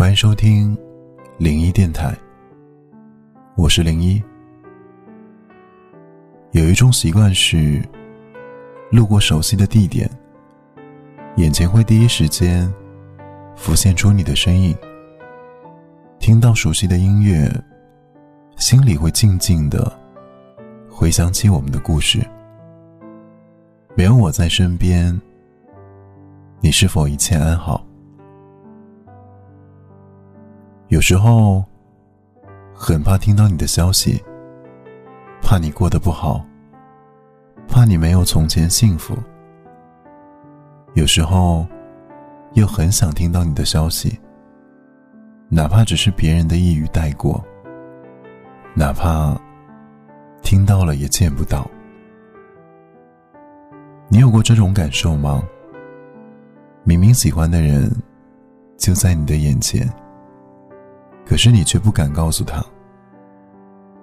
欢迎收听零一电台，我是零一。有一种习惯是，路过熟悉的地点，眼前会第一时间浮现出你的身影；听到熟悉的音乐，心里会静静的回想起我们的故事。没有我在身边，你是否一切安好？有时候，很怕听到你的消息，怕你过得不好，怕你没有从前幸福。有时候，又很想听到你的消息，哪怕只是别人的一语带过，哪怕听到了也见不到。你有过这种感受吗？明明喜欢的人就在你的眼前。可是你却不敢告诉他。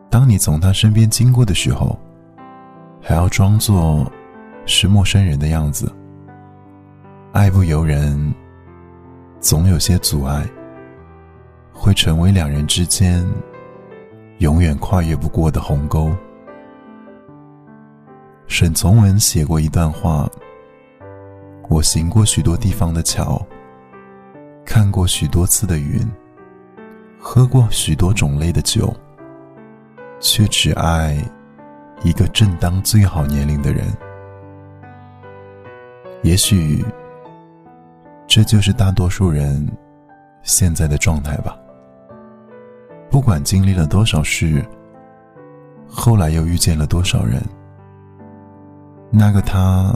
当你从他身边经过的时候，还要装作是陌生人的样子。爱不由人，总有些阻碍，会成为两人之间永远跨越不过的鸿沟。沈从文写过一段话：我行过许多地方的桥，看过许多次的云。喝过许多种类的酒，却只爱一个正当最好年龄的人。也许，这就是大多数人现在的状态吧。不管经历了多少事，后来又遇见了多少人，那个他，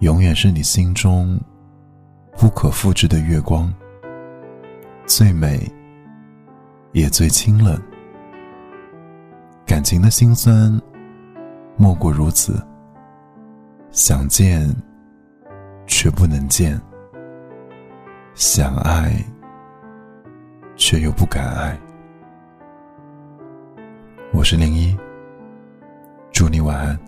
永远是你心中不可复制的月光，最美。也最清冷。感情的辛酸，莫过如此。想见，却不能见；想爱，却又不敢爱。我是零一，祝你晚安。